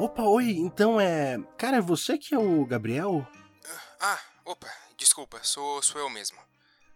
Opa, oi, então é. Cara, é você que é o Gabriel? Ah, opa, desculpa, sou, sou eu mesmo.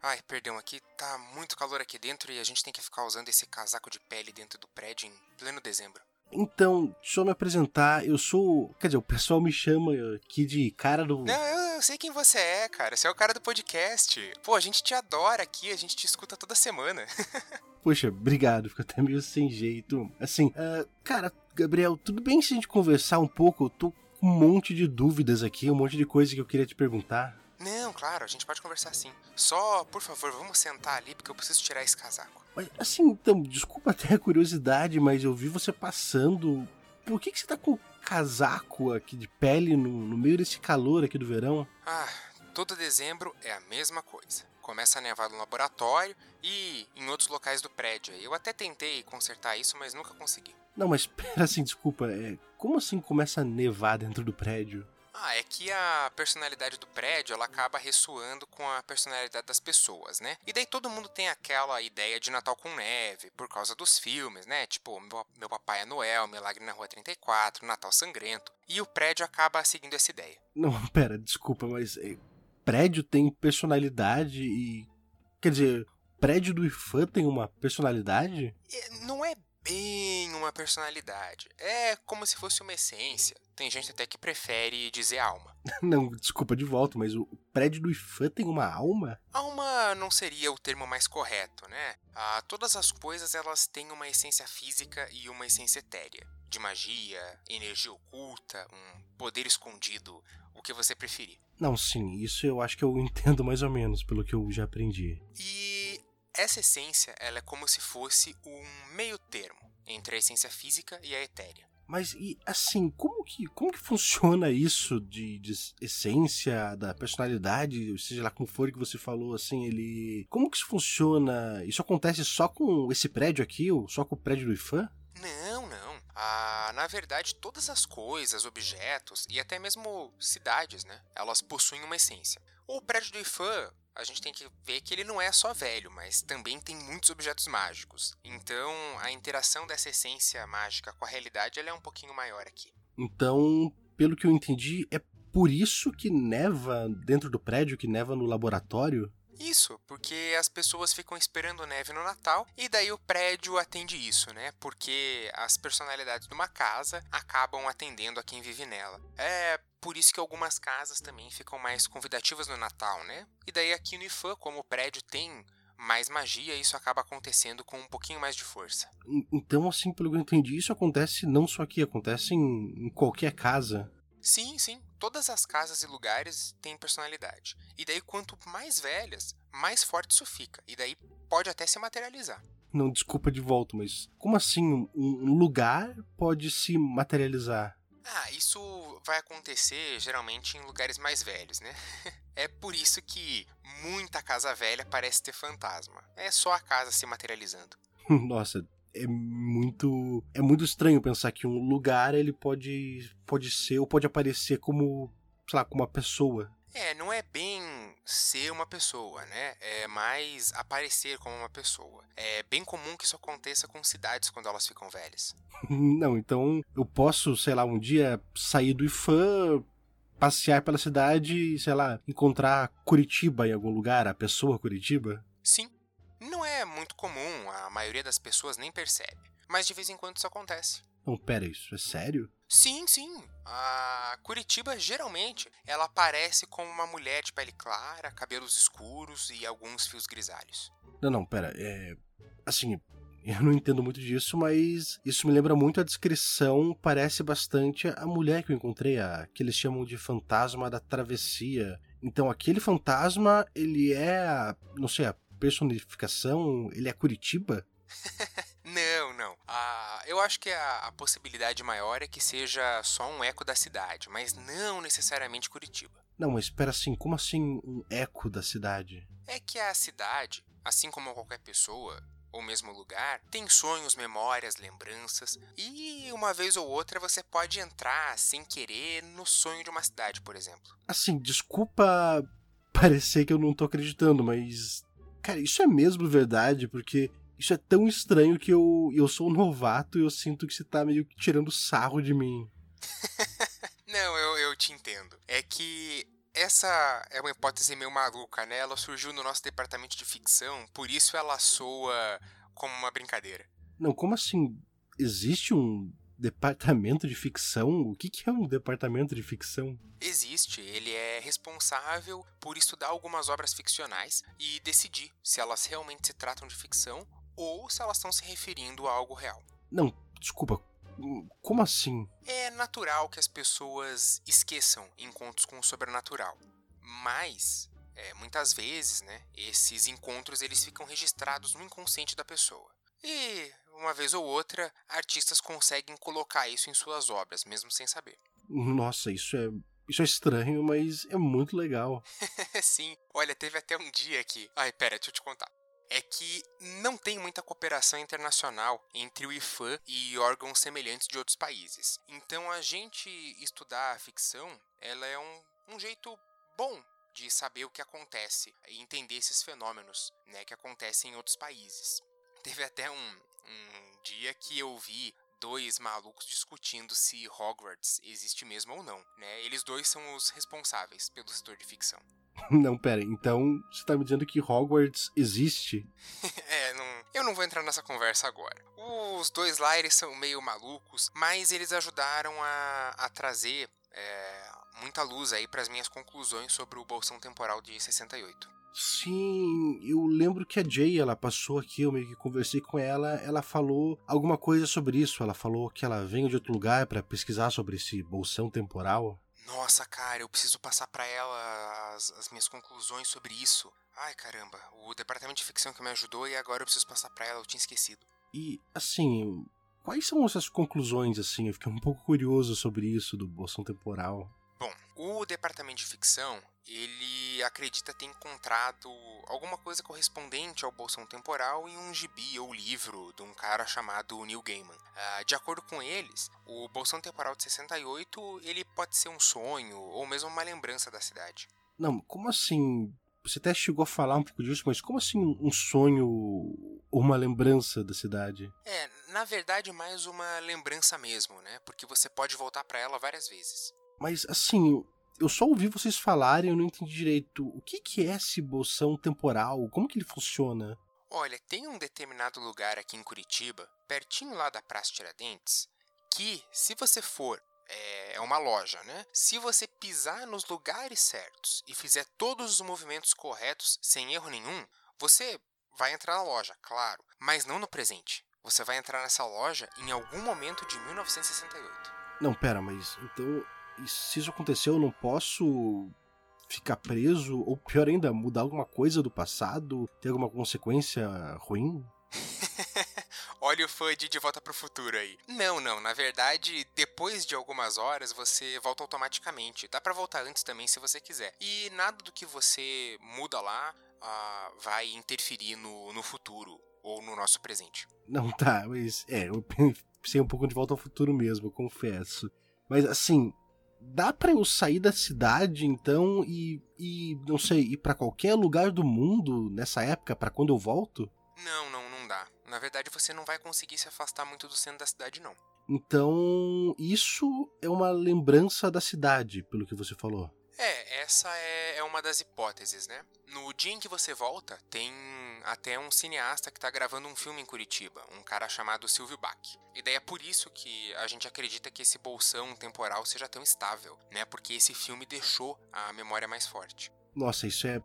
Ai, perdão, aqui tá muito calor aqui dentro e a gente tem que ficar usando esse casaco de pele dentro do prédio em pleno dezembro. Então, deixa eu me apresentar. Eu sou. Quer dizer, o pessoal me chama aqui de cara do. Não, eu, eu sei quem você é, cara. Você é o cara do podcast. Pô, a gente te adora aqui, a gente te escuta toda semana. Poxa, obrigado, fica até meio sem jeito. Assim, uh, cara, Gabriel, tudo bem se a gente conversar um pouco? Eu tô com um monte de dúvidas aqui, um monte de coisa que eu queria te perguntar. Não, claro, a gente pode conversar sim. Só, por favor, vamos sentar ali porque eu preciso tirar esse casaco. Mas, assim, então, desculpa até a curiosidade, mas eu vi você passando. Por que, que você tá com casaco aqui de pele no, no meio desse calor aqui do verão? Ah, todo dezembro é a mesma coisa. Começa a nevar no laboratório e em outros locais do prédio. Eu até tentei consertar isso, mas nunca consegui. Não, mas pera assim, desculpa. É, como assim começa a nevar dentro do prédio? Ah, é que a personalidade do prédio ela acaba ressoando com a personalidade das pessoas, né? E daí todo mundo tem aquela ideia de Natal com neve, por causa dos filmes, né? Tipo, meu, Papai é Noel, Milagre na Rua 34, Natal Sangrento. E o prédio acaba seguindo essa ideia. Não, pera, desculpa, mas é, prédio tem personalidade e. Quer dizer, prédio do IFAM tem uma personalidade? É, não é bem uma personalidade. É como se fosse uma essência. Tem gente até que prefere dizer alma. Não, desculpa de volta, mas o prédio do IFAM tem uma alma? Alma não seria o termo mais correto, né? Ah, todas as coisas elas têm uma essência física e uma essência etérea. De magia, energia oculta, um poder escondido, o que você preferir. Não, sim, isso eu acho que eu entendo mais ou menos pelo que eu já aprendi. E essa essência, ela é como se fosse um meio termo entre a essência física e a etérea. Mas e assim, como que, como que funciona isso de, de, essência, da personalidade, seja lá como for que você falou, assim, ele. Como que isso funciona? Isso acontece só com esse prédio aqui, ou só com o prédio do IFAM? Não, não. Na verdade, todas as coisas, objetos e até mesmo cidades, né? Elas possuem uma essência. O prédio do IFAM a gente tem que ver que ele não é só velho, mas também tem muitos objetos mágicos. Então, a interação dessa essência mágica com a realidade é um pouquinho maior aqui. Então, pelo que eu entendi, é por isso que neva dentro do prédio, que neva no laboratório? Isso, porque as pessoas ficam esperando neve no Natal e daí o prédio atende isso, né? Porque as personalidades de uma casa acabam atendendo a quem vive nela. É por isso que algumas casas também ficam mais convidativas no Natal, né? E daí aqui no IFAM, como o prédio tem mais magia, isso acaba acontecendo com um pouquinho mais de força. Então, assim, pelo que eu entendi, isso acontece não só aqui, acontece em, em qualquer casa. Sim, sim. Todas as casas e lugares têm personalidade. E daí, quanto mais velhas, mais forte isso fica. E daí pode até se materializar. Não, desculpa de volta, mas como assim um, lugar pode se materializar? Ah, isso vai acontecer geralmente em lugares mais velhos, né? é por isso que muita casa velha parece ter fantasma. É só a casa se materializando. Nossa, é muito é muito estranho pensar que um lugar ele pode pode ser ou pode aparecer como sei lá como uma pessoa é, não é bem ser uma pessoa, né? É mais aparecer como uma pessoa. É bem comum que isso aconteça com cidades quando elas ficam velhas. Não, então eu posso, sei lá, um dia sair do IFAM, passear pela cidade e, sei lá, encontrar Curitiba em algum lugar, a pessoa Curitiba? Sim. Não é muito comum, a maioria das pessoas nem percebe. Mas de vez em quando isso acontece. Não, pera, isso é sério? Sim, sim. A Curitiba geralmente ela aparece como uma mulher de pele clara, cabelos escuros e alguns fios grisalhos. Não, não, pera, é. Assim, eu não entendo muito disso, mas isso me lembra muito a descrição, parece bastante a mulher que eu encontrei, a que eles chamam de fantasma da travessia. Então, aquele fantasma, ele é, a, não sei, a personificação, ele é Curitiba? Não, não. Ah, eu acho que a, a, possibilidade maior é que seja só um eco da cidade, mas não necessariamente Curitiba. Não, mas espera assim, como assim um eco da cidade? É que a cidade, assim como qualquer pessoa, ou mesmo lugar, tem sonhos, memórias, lembranças, e uma vez ou outra você pode entrar sem querer no sonho de uma cidade, por exemplo. Assim, desculpa parecer que eu não tô acreditando, mas. Cara, isso é mesmo verdade, porque isso é tão estranho que eu, eu sou um novato e eu sinto que você tá meio que tirando sarro de mim. Não, eu, eu te entendo. É que essa é uma hipótese meio maluca, né? Ela surgiu no nosso departamento de ficção, por isso ela soa como uma brincadeira. Não, como assim? Existe um departamento de ficção? O que, que é um departamento de ficção? Existe. Ele é responsável por estudar algumas obras ficcionais e decidir se elas realmente se tratam de ficção ou se elas estão se referindo a algo real. Não, desculpa. Como assim? É natural que as pessoas esqueçam encontros com o sobrenatural. Mas, é, muitas vezes, né, esses encontros eles ficam registrados no inconsciente da pessoa. E, uma vez ou outra, artistas conseguem colocar isso em suas obras, mesmo sem saber. Nossa, isso é. Isso é estranho, mas é muito legal. Sim, olha, teve até um dia que. Ai, pera, deixa eu te contar é que não tem muita cooperação internacional entre o IFAM e órgãos semelhantes de outros países. Então a gente estudar a ficção, ela é um, um jeito bom de saber o que acontece e entender esses fenômenos né, que acontecem em outros países. Teve até um, um dia que eu vi dois malucos discutindo se Hogwarts existe mesmo ou não. Né? Eles dois são os responsáveis pelo setor de ficção. Não, pera, então você tá me dizendo que Hogwarts existe? é, não, eu não vou entrar nessa conversa agora. Os dois lá, eles são meio malucos, mas eles ajudaram a, a trazer é, muita luz aí para as minhas conclusões sobre o Bolsão Temporal de 68. Sim, eu lembro que a Jay, ela passou aqui, eu meio que conversei com ela, ela falou alguma coisa sobre isso, ela falou que ela veio de outro lugar para pesquisar sobre esse bolsão temporal. Nossa, cara, eu preciso passar para ela as, as, minhas conclusões sobre isso. Ai, caramba, o departamento de ficção que me ajudou e agora eu preciso passar para ela, eu tinha esquecido. E, assim, quais são essas conclusões, assim? Eu fiquei um pouco curioso sobre isso do bolsão temporal. O departamento de ficção, ele acredita ter encontrado alguma coisa correspondente ao bolsão temporal em um gibi ou livro de um cara chamado Neil Gaiman. Uh, de acordo com eles, o bolsão temporal de 68 ele pode ser um sonho ou mesmo uma lembrança da cidade. Não, como assim? Você até chegou a falar um pouco disso, mas como assim um sonho ou uma lembrança da cidade? É, na verdade mais uma lembrança mesmo, né? Porque você pode voltar para ela várias vezes. Mas assim, eu só ouvi vocês falarem e eu não entendi direito. O que, que é esse bolsão temporal? Como que ele funciona? Olha, tem um determinado lugar aqui em Curitiba, pertinho lá da Praça Tiradentes, que se você for é, é uma loja, né? Se você pisar nos lugares certos e fizer todos os movimentos corretos sem erro nenhum, você vai entrar na loja, claro, mas não no presente. Você vai entrar nessa loja em algum momento de 1968. Não, pera, mas então e se isso aconteceu, eu não posso ficar preso, ou pior ainda, mudar alguma coisa do passado, ter alguma consequência ruim? Olha o fã de De Volta para o Futuro aí. Não, não, na verdade, depois de algumas horas você volta automaticamente. Dá para voltar antes também se você quiser. E nada do que você muda lá uh, vai interferir no, no futuro ou no nosso presente. Não, tá, mas é, eu pensei um pouco de Volta ao Futuro mesmo, confesso. Mas assim, dá para eu sair da cidade então e, e não sei, ir para qualquer lugar do mundo nessa época para quando eu volto? Não, não, não dá. Na verdade, você não vai conseguir se afastar muito do centro da cidade não. Então, isso é uma lembrança da cidade, pelo que você falou. É, essa é, é uma das hipóteses, né? No dia em que você volta, tem até um cineasta que está gravando um filme em Curitiba, um cara chamado Silvio Bach. E daí é por isso que a gente acredita que esse bolsão temporal seja tão estável, né? Porque esse filme deixou a memória mais forte. Nossa, isso é,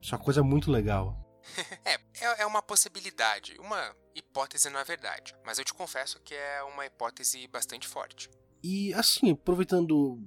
isso é uma coisa muito legal. é, é, é uma possibilidade, uma hipótese na verdade, mas eu te confesso que é uma hipótese bastante forte. E assim, aproveitando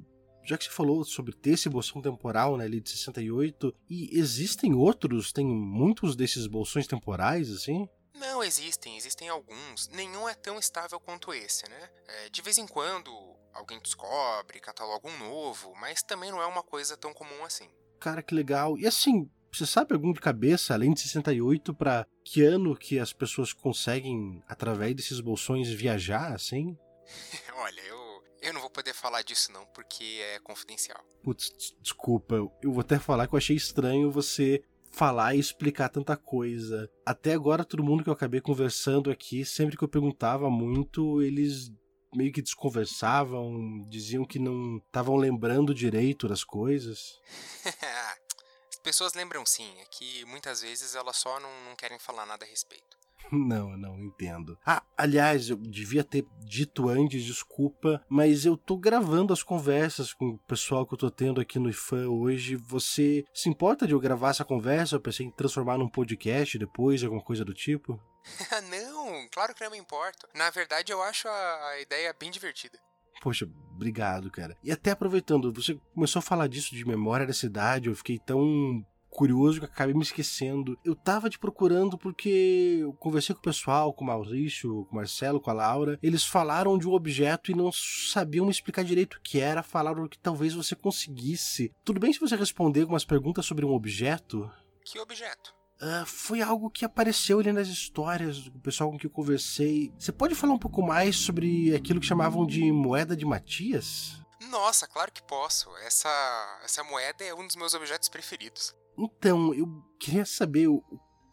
já que você falou sobre ter esse bolsão temporal, né, ali de 68, e existem outros, tem muitos desses bolsões temporais, assim? Não, existem, existem alguns. Nenhum é tão estável quanto esse, né? É, de vez em quando alguém descobre, cataloga um novo, mas também não é uma coisa tão comum assim. Cara, que legal. E assim, você sabe algum de cabeça, além de 68, para que ano que as pessoas conseguem, através desses bolsões, viajar, assim? Olha, eu eu não vou poder falar disso não, porque é confidencial. Putz, desculpa, eu vou até falar que eu achei estranho você falar e explicar tanta coisa. Até agora, todo mundo que eu acabei conversando aqui, sempre que eu perguntava muito, eles meio que desconversavam, diziam que não estavam lembrando direito das coisas. As pessoas lembram sim, é que muitas vezes elas só não, não querem falar nada a respeito. Não, não entendo. Ah, aliás, eu devia ter dito antes, desculpa, mas eu tô gravando as conversas com o pessoal que eu tô tendo aqui no IFAM hoje. Você se importa de eu gravar essa conversa? Eu pensei em transformar num podcast depois, alguma coisa do tipo? não, claro que não me importo. Na verdade, eu acho a, a ideia bem divertida. Poxa, obrigado, cara. E até aproveitando, você começou a falar disso de memória da cidade, eu fiquei tão curioso que acabei me esquecendo. Eu tava te procurando porque eu conversei com o pessoal, com o Maurício, com o Marcelo, com a Laura. Eles falaram de um objeto e não sabiam me explicar direito o que era. Falaram que talvez você conseguisse. Tudo bem se você responder algumas perguntas sobre um objeto? Que objeto? Uh, foi algo que apareceu ali nas histórias do pessoal com quem eu conversei. Você pode falar um pouco mais sobre aquilo que chamavam de moeda de Matias? Nossa, claro que posso. Essa, essa moeda é um dos meus objetos preferidos. Então, eu queria saber o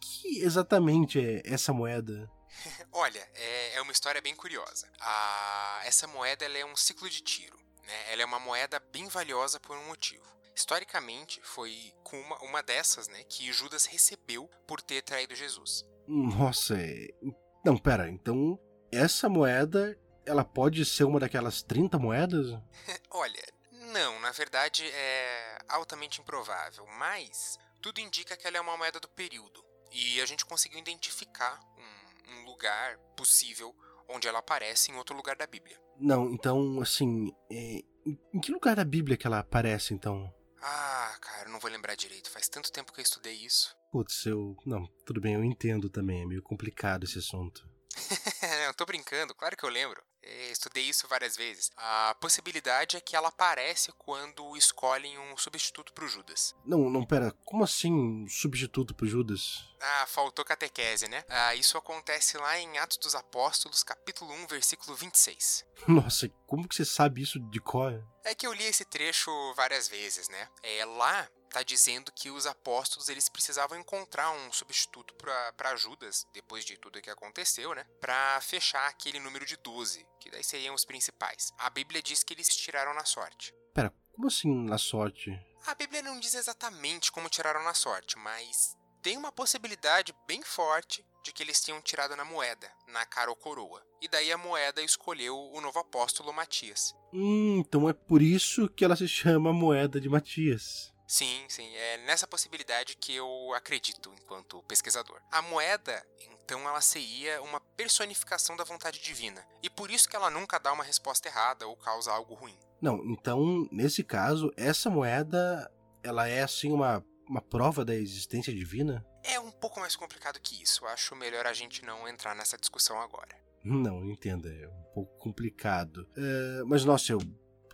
que exatamente é essa moeda. Olha, é, é, uma história bem curiosa. A, essa moeda é um ciclo de tiro. Né? Ela é uma moeda bem valiosa por um motivo. Historicamente, foi com uma, uma dessas né, que Judas recebeu por ter traído Jesus. Nossa, é... Não, pera, então essa moeda, ela pode ser uma daquelas 30 moedas? Olha, não, na verdade é altamente improvável, mas tudo indica que ela é uma moeda do período. E a gente conseguiu identificar um, um lugar possível onde ela aparece em outro lugar da Bíblia. Não, então, assim, é... em que lugar da Bíblia que ela aparece, então? Ah, cara, não vou lembrar direito. Faz tanto tempo que eu estudei isso. Putz, eu. Não, tudo bem, eu entendo também. É meio complicado esse assunto. eu tô brincando, claro que eu lembro. É, estudei isso várias vezes. A possibilidade é que ela aparece quando escolhem um substituto pro Judas. Não, não, pera. Como assim um substituto pro Judas? Ah, faltou catequese, né? Ah, isso acontece lá em Atos dos Apóstolos, capítulo 1, versículo 26. Nossa, como que você sabe isso de cor? É que eu li esse trecho várias vezes, né? É, lá tá dizendo que os apóstolos eles precisavam encontrar um substituto para Judas, depois de tudo que aconteceu, né? Para fechar aquele número de 12, que daí seriam os principais. A Bíblia diz que eles tiraram na sorte. Pera, como assim na sorte? A Bíblia não diz exatamente como tiraram na sorte, mas tem uma possibilidade bem forte de que eles tinham tirado na moeda, na cara ou coroa. E daí a moeda escolheu o novo apóstolo Matias. Hum, então é por isso que ela se chama moeda de Matias. Sim, sim, é nessa possibilidade que eu acredito enquanto pesquisador. A moeda, então, ela seria uma personificação da vontade divina, e por isso que ela nunca dá uma resposta errada ou causa algo ruim. Não, então, nesse caso, essa moeda, ela é assim uma uma prova da existência divina? É um pouco mais complicado que isso. Acho melhor a gente não entrar nessa discussão agora. Não, entenda, é um pouco complicado. É, mas, nossa, eu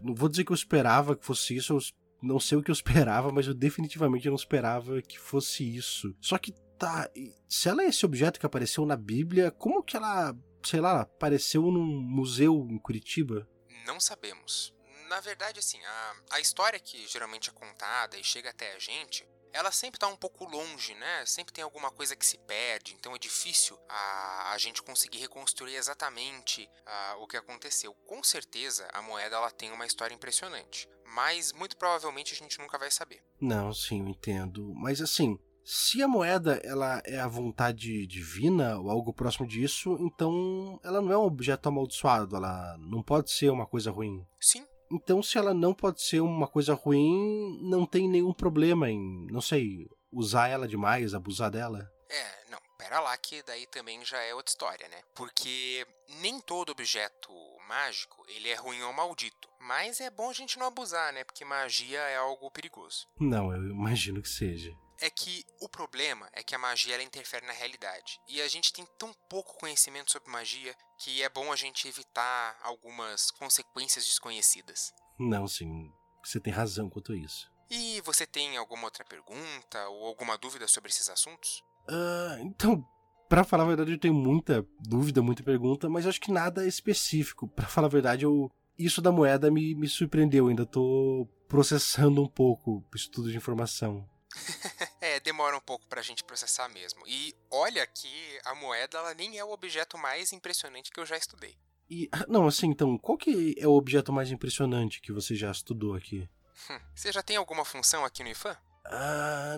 não vou dizer que eu esperava que fosse isso, eu não sei o que eu esperava, mas eu definitivamente não esperava que fosse isso. Só que tá, se ela é esse objeto que apareceu na Bíblia, como que ela, sei lá, apareceu num museu em Curitiba? Não sabemos. Na verdade, assim, a, a história que geralmente é contada e chega até a gente ela sempre está um pouco longe, né? Sempre tem alguma coisa que se perde, então é difícil a, a gente conseguir reconstruir exatamente a, o que aconteceu. Com certeza a moeda ela tem uma história impressionante, mas muito provavelmente a gente nunca vai saber. Não, sim, eu entendo. Mas assim, se a moeda ela é a vontade divina ou algo próximo disso, então ela não é um objeto amaldiçoado, ela não pode ser uma coisa ruim. Sim, então, se ela não pode ser uma coisa ruim, não tem nenhum problema em, não sei, usar ela demais, abusar dela. É, não, pera lá que daí também já é outra história, né? Porque nem todo objeto mágico, ele é ruim ou maldito. Mas é bom a gente não abusar, né? Porque magia é algo perigoso. Não, eu imagino que seja é que o problema é que a magia ela interfere na realidade. E a gente tem tão pouco conhecimento sobre magia que é bom a gente evitar algumas consequências desconhecidas. Não, sim, você tem razão quanto a isso. E você tem alguma outra pergunta ou alguma dúvida sobre esses assuntos? Uh, então, para falar a verdade, eu tenho muita dúvida, muita pergunta, mas acho que nada específico. Para falar a verdade, eu isso da moeda me, me surpreendeu. Ainda tô processando um pouco o estudo de informação. é, demora um pouco pra gente processar mesmo. E olha que a moeda ela nem é o objeto mais impressionante que eu já estudei. E, não, assim, então, qual que é o objeto mais impressionante que você já estudou aqui? Hum, você já tem alguma função aqui no IFAM? Ah,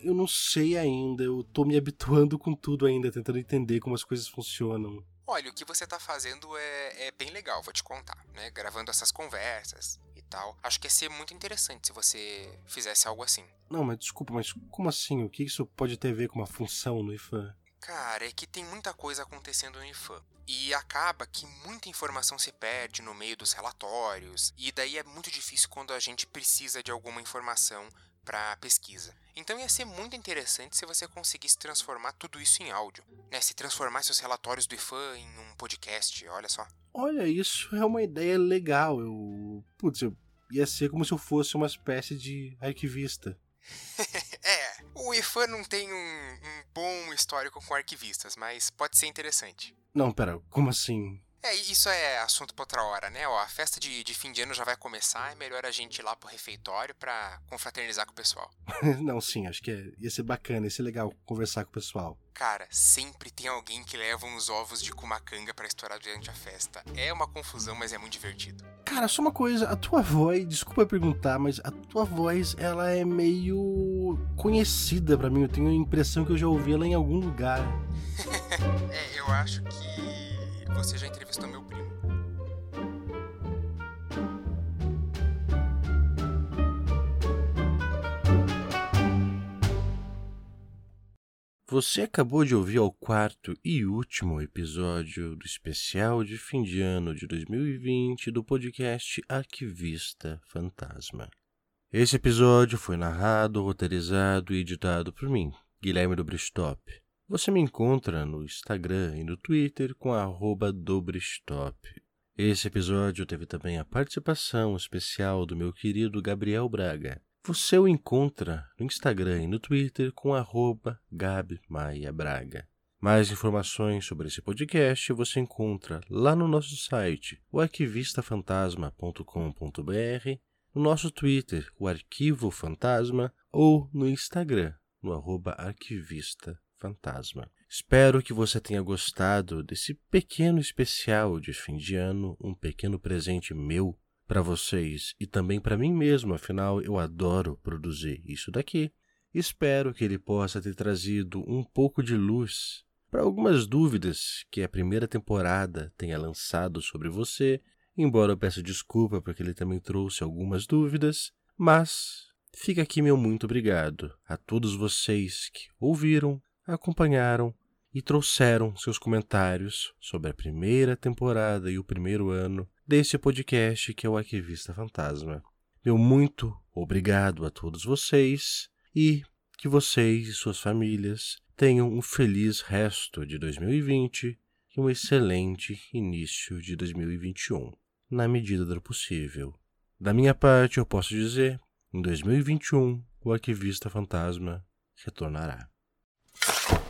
eu não sei ainda. Eu tô me habituando com tudo ainda, tentando entender como as coisas funcionam. Olha, o que você tá fazendo é, é bem legal, vou te contar, né? Gravando essas conversas tal. Acho que ia ser muito interessante se você fizesse algo assim. Não, mas desculpa, mas como assim? O que isso pode ter a ver com uma função no IFAM? Cara, é que tem muita coisa acontecendo no IFAM. E acaba que muita informação se perde no meio dos relatórios, e daí é muito difícil quando a gente precisa de alguma informação para pesquisa. Então ia ser muito interessante se você conseguisse transformar tudo isso em áudio, né? Se transformasse os relatórios do IFAM em um podcast, olha só. Olha, isso é uma ideia legal. Eu, putz, eu ia ser como se eu fosse uma espécie de arquivista. é, o IFAM não tem um, um bom histórico com arquivistas, mas pode ser interessante. Não, pera, como assim? É, isso é assunto pra outra hora, né? Ó, a festa de, de fim de ano já vai começar, é melhor a gente ir lá pro refeitório pra confraternizar com o pessoal. Não, sim, acho que é, ia ser bacana, ia ser legal conversar com o pessoal. Cara, sempre tem alguém que leva uns ovos de kumacanga para estourar durante a festa. É uma confusão, mas é muito divertido. Cara, só uma coisa, a tua voz, desculpa perguntar, mas a tua voz, ela é meio conhecida para mim. Eu tenho a impressão que eu já ouvi ela em algum lugar. é, eu acho que você já entrevistou meu primo. Você acabou de ouvir o quarto e último episódio do especial de fim de ano de 2020 do podcast Arquivista Fantasma. Esse episódio foi narrado, roteirizado e editado por mim, Guilherme do Bristop. Você me encontra no Instagram e no Twitter com Dobristop. Esse episódio teve também a participação especial do meu querido Gabriel Braga. Você o encontra no Instagram e no Twitter com @gabmaiabraga. Mais informações sobre esse podcast você encontra lá no nosso site, o arquivistafantasma.com.br, no nosso Twitter, o Arquivo Fantasma, ou no Instagram, no arroba arquivista fantasma. Espero que você tenha gostado desse pequeno especial de fim de ano, um pequeno presente meu para vocês e também para mim mesmo, afinal eu adoro produzir isso daqui. Espero que ele possa ter trazido um pouco de luz para algumas dúvidas que a primeira temporada tenha lançado sobre você, embora eu peça desculpa porque ele também trouxe algumas dúvidas, mas fica aqui meu muito obrigado a todos vocês que ouviram, acompanharam e trouxeram seus comentários sobre a primeira temporada e o primeiro ano desse podcast que é o Arquivista Fantasma. Meu muito obrigado a todos vocês e que vocês e suas famílias tenham um feliz resto de 2020 e um excelente início de 2021, na medida do possível. Da minha parte, eu posso dizer, em 2021, o Arquivista Fantasma retornará. you